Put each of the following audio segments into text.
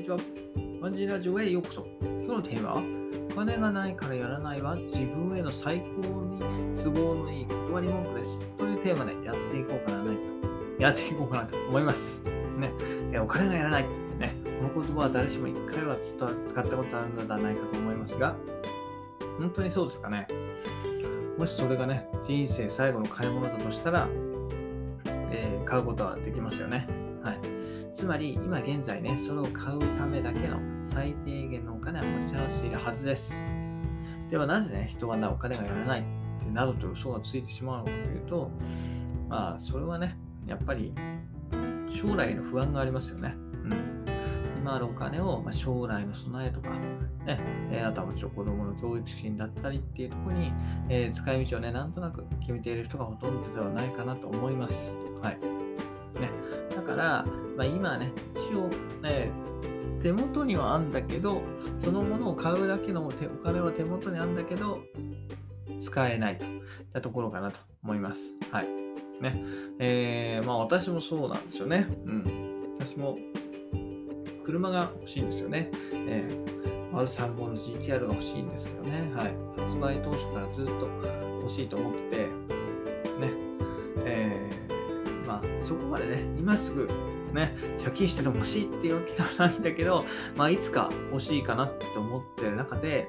にちは。ワンジーラジオへようこそ。今日のテーマは、お金がないからやらないは自分への最高に都合のいい断り文句です。というテーマでやっていこうかなと、やっていこうかなと思います。ね、お金がやらない。ね、この言葉は誰しも一回は使ったことあるのではないかと思いますが、本当にそうですかね。もしそれがね、人生最後の買い物だとしたら、えー、買うことはできますよね。つまり、今現在ね、それを買うためだけの最低限のお金は持ち合わせているはずです。では、なぜね、人はなお金がやらないってなどと嘘がついてしまうのかというと、まあ、それはね、やっぱり将来の不安がありますよね。うん。今あるお金を、ま、将来の備えとか、ね、えあとはもちろん子供の教育資金だったりっていうところに、えー、使い道をね、なんとなく決めている人がほとんどではないかなと思います。はい。ね。だから、まあ、今ね、一応、ね、手元にはあんだけど、そのものを買うだけのお金は手元にあんだけど、使えないといったところかなと思います。はい。ね。えー、まあ私もそうなんですよね。うん。私も車が欲しいんですよね。えー、R35 の GTR が欲しいんですけどね。はい。発売当初からずっと欲しいと思ってて、そこまでね、今すぐね、借金してるの欲しいっていうわけではないんだけど、まあいつか欲しいかなって思ってる中で、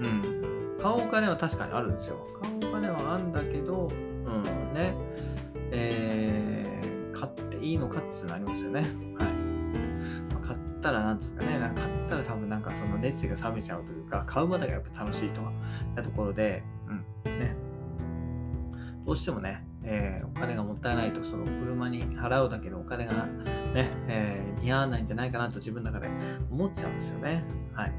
うん。買うお金は確かにあるんですよ。買うお金はあるんだけど、うんね、えー、買っていいのかっていうのありますよね。はい。買ったら、なんですかね、なんか買ったら多分なんかその熱が冷めちゃうというか、買うまでがやっぱ楽しいとたところで、うん、ね。どうしてもね、えー、お金がもったいないと、その車に払うだけのお金がね、えー、似合わないんじゃないかなと自分の中で思っちゃうんですよね。はい。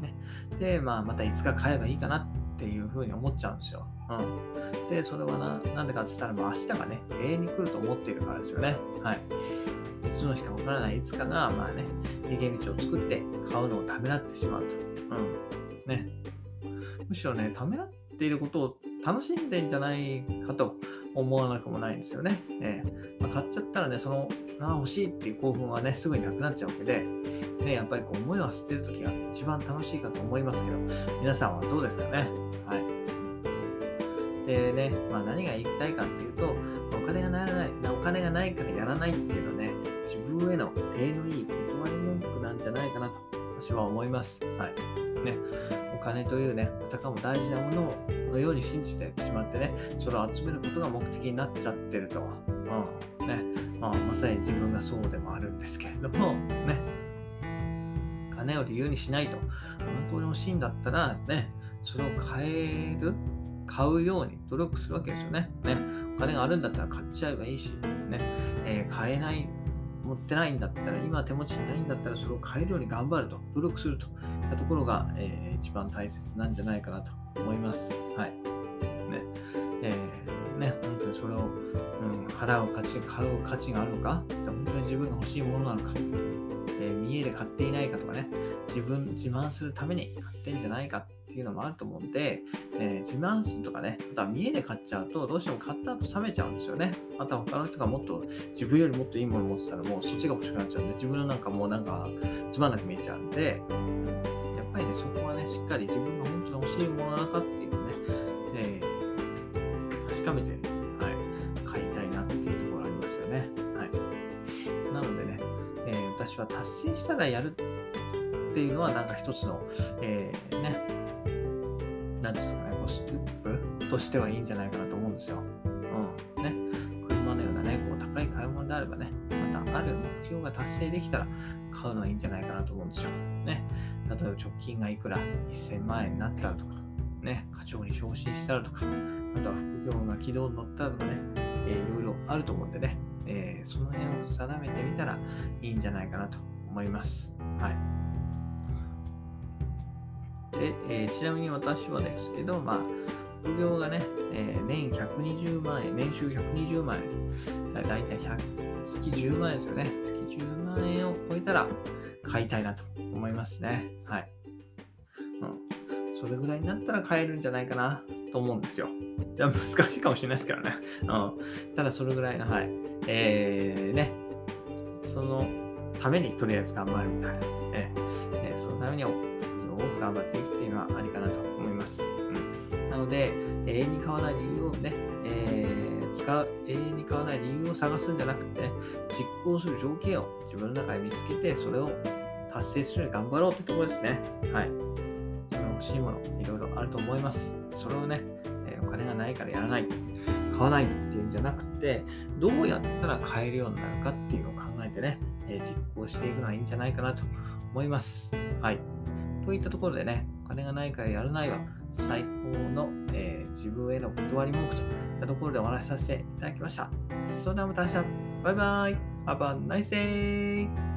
ね、で、まあ、またいつか買えばいいかなっていうふうに思っちゃうんですよ。うん。で、それはななんでかって言ったら、もう明日がね、永遠に来ると思っているからですよね。はい。いつの日かわからないいつかが、まあね、逃げ道を作って買うのをためらってしまうと。うん。ね。むしろね、ためらっていることを楽しんでんじゃないかと思わなくもないんですよね。えーまあ、買っちゃったらね、その、あ欲しいっていう興奮はね、すぐになくなっちゃうわけで、ね、やっぱりこう思いを捨てるときが一番楽しいかと思いますけど、皆さんはどうですかね？はい。でね、まあ、何が言いたいかっていうと、お金がならない、お金がないからやらないっていうのはね、自分への手のいい断り文句なんじゃないかなと、私は思います。はい。ね、お金というね、あたかも大事なもののように信じてしまってね、それを集めることが目的になっちゃってると。うん。ね。まあ、まさに自分がそうでもあるんですけれども、ね。金を理由にしないと。本当に欲しいんだったら、ね、それを買える、買うように努力するわけですよね。ね。お金があるんだったら買っちゃえばいいし、ね。えー、買えない持ってないんだったら、今手持ちにないんだったら、それを変えるように頑張ると、努力するといったところが、えー、一番大切なんじゃないかなと思います。はい。ね。えー、ね、本当にそれを、うん、払う価値、買う価値があるのか、本当に自分が欲しいものなのか、えー、見栄で買っていないかとかね、自分、自慢するために買ってんじゃないかっていうのもあると思うんで、えー、自慢するとかね、あとは見栄で買っちゃうと、どうしても買った後冷めちゃうんですよね。また他の人がもっと、自分よりもっといいもの持ってたら、もうそっちが欲しくなっちゃうんで、自分のなんかもうなんか、つまんなく見えちゃうんで、やっぱりね、そこはね、しっかり自分が本当に欲しいものなのかっていうのをね、えー、確かめて、はい、買いたいなっていうところありますよね。はい。なのでね、えー、私は達成したらやるっていうのはなんか一つの、えー、ね、なんていうんですかね、こうステップとしてはいいんじゃないかなと思うんですよ。うん。ね。車のようなね、こう高い買い物であればね、またある目標が達成できたら買うのはいいんじゃないかなと思うんですよ。ね。例えば直近がいくら1000万円になったらとか、ね、課長に昇進したらとか、あとは副業が軌道に乗ったらとかね、えー、いろいろあると思うんでね、えー、その辺を定めてみたらいいんじゃないかなと思います。はい。で、えー、ちなみに私はですけど、まあ、副業がね、えー、年120万円、年収120万円、だいたい月10万円ですよね。月10万円を超えたら買いたいなと思いますね。はい。うん。それぐらいになったら買えるんじゃないかなと思うんですよ。じゃ難しいかもしれないですけどね。うん。ただそれぐらいの、はい。えー、ね。そのためにとりあえず頑張るみたいな。えー、そのためには、よく頑張っていくっていうのはありかなと思います。うん、なので、永遠に買わない理由をね、えー、使う、永遠に買わない理由を探すんじゃなくて、実行する条件を自分の中で見つけて、それを達成するように頑張ろうってところですね。はい。その欲しいもの、いろいろあると思います。それをね、えー、お金がないからやらない、買わないっていうんじゃなくて、どうやったら買えるようになるかっていうのを考えてね、えー、実行していくのはいいんじゃないかなと思います。はい。といったところでね、お金がないからやらないは、最高の、えー、自分への断り文句といったところでお話しさせていただきました。それではまた明日。バイバイ。Have a nice day.